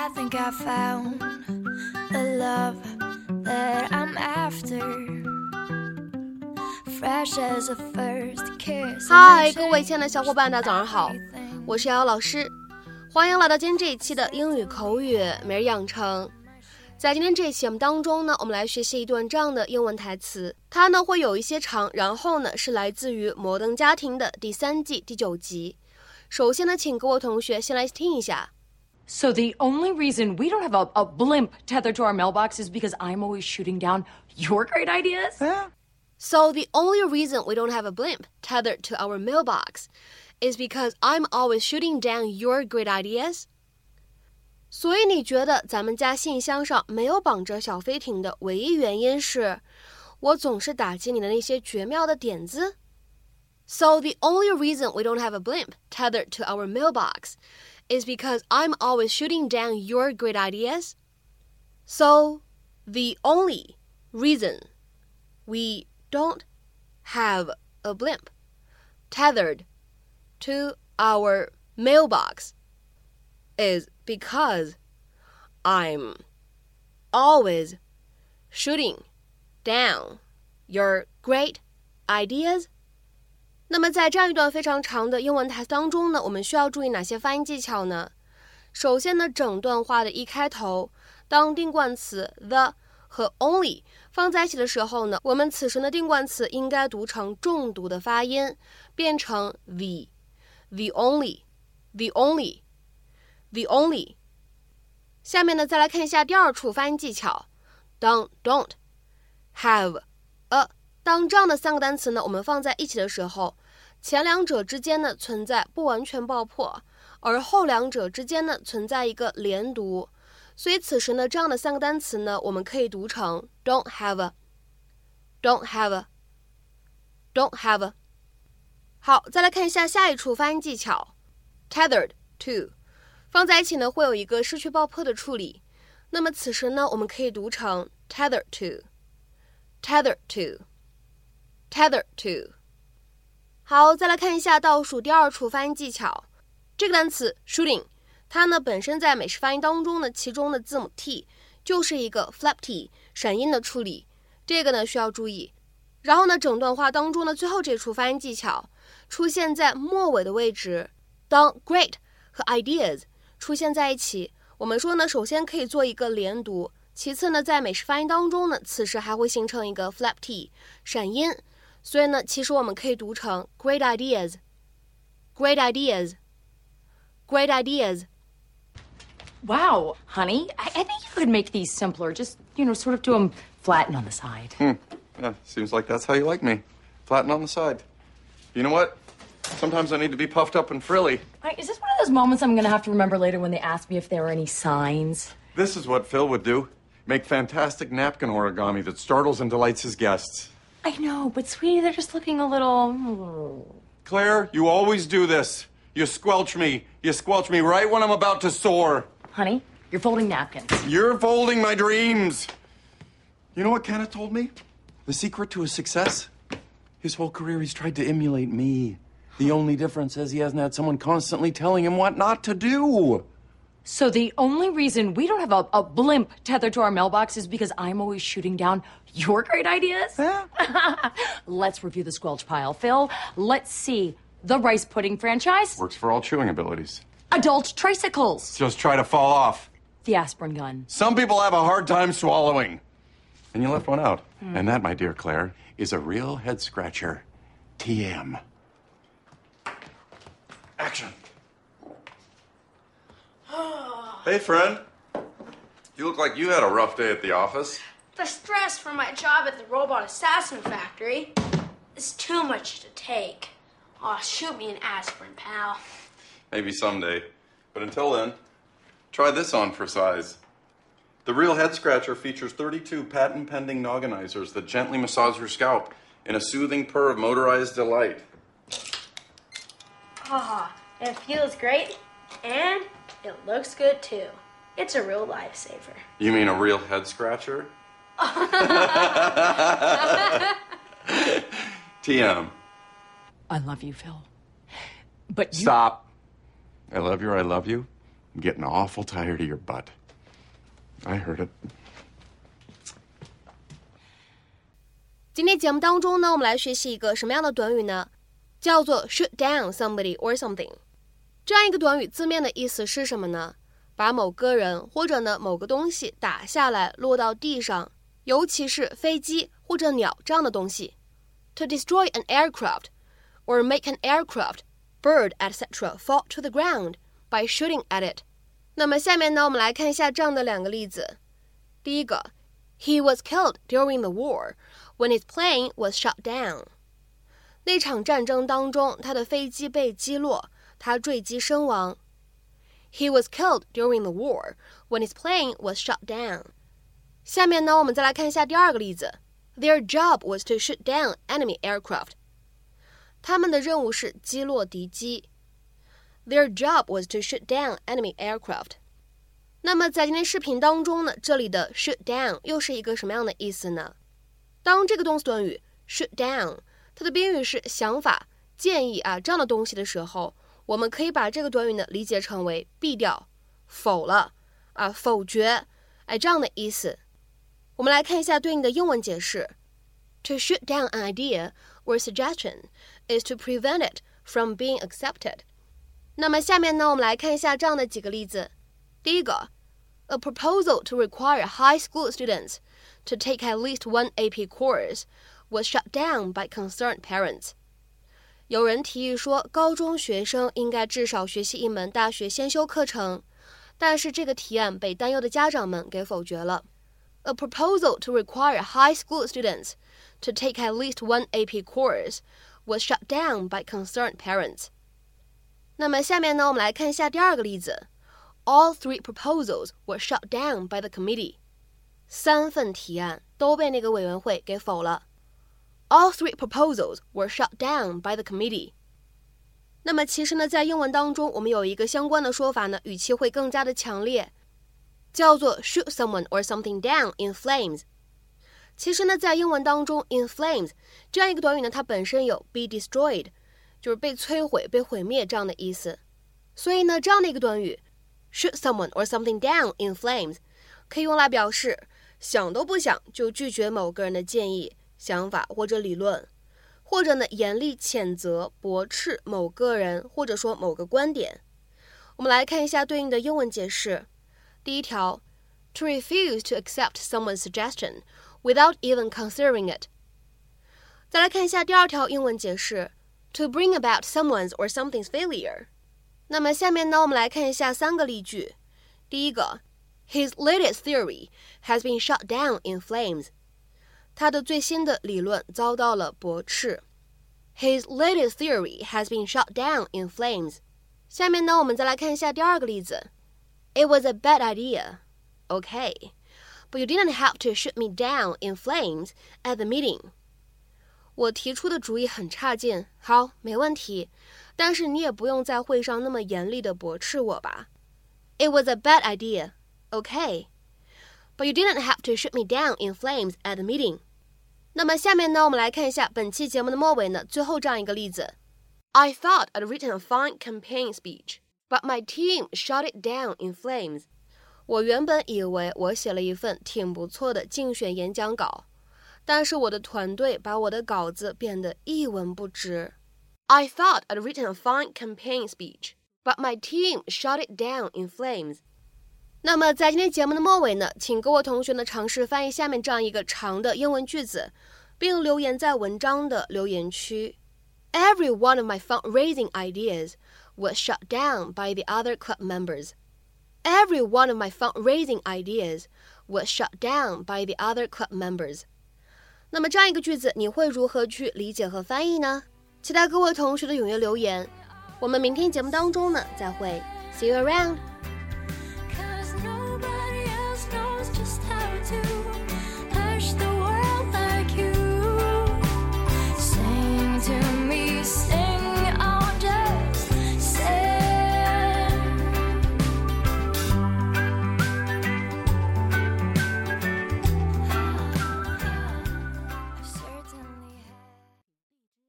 I think I found the love that I'm after. Fresh as a first kiss. 嗨，各位亲爱的小伙伴，大家早上好，我是瑶瑶老师，欢迎来到今天这一期的英语口语每日养成。在今天这一期节目当中呢，我们来学习一段这样的英文台词，它呢会有一些长，然后呢是来自于《摩登家庭》的第三季第九集。首先呢，请各位同学先来听一下。So the only reason we don't have a, a blimp tethered to our mailbox is because I'm always shooting down your great ideas? So the only reason we don't have a blimp tethered to our mailbox is because I'm always shooting down your great ideas. 所以你觉得咱们家信箱上没有绑着小飞艇的唯一原因是我总是打击你的那些绝妙的点子？So the only reason we don't have a blimp tethered to our mailbox is because I'm always shooting down your great ideas. So the only reason we don't have a blimp tethered to our mailbox is because I'm always shooting down your great ideas. 那么在这样一段非常长的英文台词当中呢，我们需要注意哪些发音技巧呢？首先呢，整段话的一开头，当定冠词 the 和 only 放在一起的时候呢，我们此时的定冠词应该读成重读的发音，变成 the，the only，the only，the only。下面呢，再来看一下第二处发音技巧，当 don't have a 当这样的三个单词呢，我们放在一起的时候，前两者之间呢存在不完全爆破，而后两者之间呢存在一个连读。所以此时呢，这样的三个单词呢，我们可以读成 don't have a，don't have a，don't have a。好，再来看一下下一处发音技巧，tethered to，放在一起呢会有一个失去爆破的处理。那么此时呢，我们可以读成 tethered to，tethered to，tethered to。好，再来看一下倒数第二处发音技巧，这个单词 shooting。它呢本身在美式发音当中呢，其中的字母 t 就是一个 flap t 闪音的处理，这个呢需要注意。然后呢，整段话当中的最后这处发音技巧出现在末尾的位置，当 great 和 ideas 出现在一起，我们说呢，首先可以做一个连读，其次呢，在美式发音当中呢，此时还会形成一个 flap t 闪音，所以呢，其实我们可以读成 great ideas，great ideas，great ideas。 Wow, honey, I, I think you could make these simpler. Just, you know, sort of do them flatten on the side. Yeah, seems like that's how you like me. Flatten on the side. You know what? Sometimes I need to be puffed up and frilly. Right, is this one of those moments I'm going to have to remember later when they ask me if there are any signs? This is what Phil would do make fantastic napkin origami that startles and delights his guests. I know, but sweetie, they're just looking a little. Claire, you always do this. You squelch me. You squelch me right when I'm about to soar. Honey, you're folding napkins. You're folding my dreams. You know what Kenneth told me? The secret to his success? His whole career, he's tried to emulate me. The only difference is he hasn't had someone constantly telling him what not to do. So the only reason we don't have a, a blimp tethered to our mailbox is because I'm always shooting down your great ideas? Let's review the squelch pile. Phil, let's see. The rice pudding franchise, Works for all chewing abilities. adult tricycles, Just try to fall off. the aspirin gun. Some people have a hard time swallowing. And you left one out. Hmm. And that, my dear Claire, is a real head scratcher. TM. Action. hey, friend. You look like you had a rough day at the office. The stress from my job at the robot assassin factory is too much to take. Aw, shoot me an aspirin, pal. Maybe someday. But until then, try this on for size. The Real Head Scratcher features 32 patent pending nogginizers that gently massage your scalp in a soothing purr of motorized delight. Ah, it feels great, and it looks good too. It's a real lifesaver. You mean a real head scratcher? TM. I love you, Phil. But you. Stop. I love you or I love you. I'm getting awful tired of your butt. I heard it. 今天节目当中呢，我们来学习一个什么样的短语呢？叫做 shoot down somebody or something。 这样一个短语字面的意思是什么呢？把某个人或者呢某个东西打下来，落到地上，尤其是飞机或者鸟这样的东西。To destroy an aircraft or make an aircraft, bird, etc. fall to the ground by shooting at it。那么下面呢，我们来看一下这样的两个例子。第一个，He was killed during the war when his plane was shot down。那场战争当中，他的飞机被击落，他坠机身亡。He was killed during the war when his plane was shot down。下面呢，我们再来看一下第二个例子。Their job was to shoot down enemy aircraft。他们的任务是击落敌机。Their job was to shoot down enemy aircraft。那么在今天视频当中呢，这里的 shoot down 又是一个什么样的意思呢？当这个动词短语 shoot down 它的宾语是想法、建议啊这样的东西的时候，我们可以把这个短语呢理解成为毙掉、否了啊、否决，哎这样的意思。我们来看一下对应的英文解释：To shoot down an idea or suggestion is to prevent it from being accepted。那么下面呢，我们来看一下这样的几个例子。第一个，A proposal to require high school students to take at least one AP course was shut down by concerned parents。 有人提议说，高中学生应该至少学习一门大学先修课程，但是这个提案被担忧的家长们给否决了。A proposal to require high school students to take at least one AP course was shut down by concerned parents。那么下面呢，我们来看一下第二个例子。All three proposals were shut down by the committee。三份提案都被那个委员会给否了。All three proposals were shut down by the committee。那么其实呢，在英文当中，我们有一个相关的说法呢，语气会更加的强烈，叫做 shoot someone or something down in flames。其实呢，在英文当中，in flames 这样一个短语呢，它本身有 be destroyed，就是被摧毁、被毁灭这样的意思。所以呢，这样的一个短语 shoot someone or something down in flames 可以用来表示想都不想就拒绝某个人的建议。想法或者理论，或者呢严厉谴责、驳斥某个人或者说某个观点。我们来看一下对应的英文解释。第一条，to refuse to accept someone's suggestion without even considering it。再来看一下第二条英文解释，to bring about someone's or something's failure。那么下面呢，我们来看一下三个例句。第一个，His latest theory has been shot down in flames。 他的最新的理论遭到了驳斥。His latest theory has been shot down in flames。下面呢，我们再来看一下第二个例子。It was a bad idea. Okay. But you didn't have to shoot me down in flames at the meeting. 我提出的主意很差劲，好，没问题。但是你也不用在会上那么严厉的驳斥我吧。It was a bad idea. Okay. But you didn't have to shoot me down in flames at the meeting. 那么下面呢，我们来看一下本期节目的末尾呢，最后这样一个例子。I thought I'd written a fine campaign speech, but my team shot it down in flames. 我原本以为我写了一份挺不错的竞选演讲稿，但是我的团队把我的稿子变得一文不值。I thought I'd written a fine campaign speech, but my team shot it down in flames. 那么在今天节目的末尾呢，请各位同学呢尝试翻译下面这样一个长的英文句子，并留言在文章的留言区。Every one of my fundraising ideas was shut down by the other club members. Every one of my fundraising ideas was shut down by the other club members. 那么这样一个句子，你会如何去理解和翻译呢？期待各位同学的踊跃留言。我们明天节目当中呢，再会。See you around.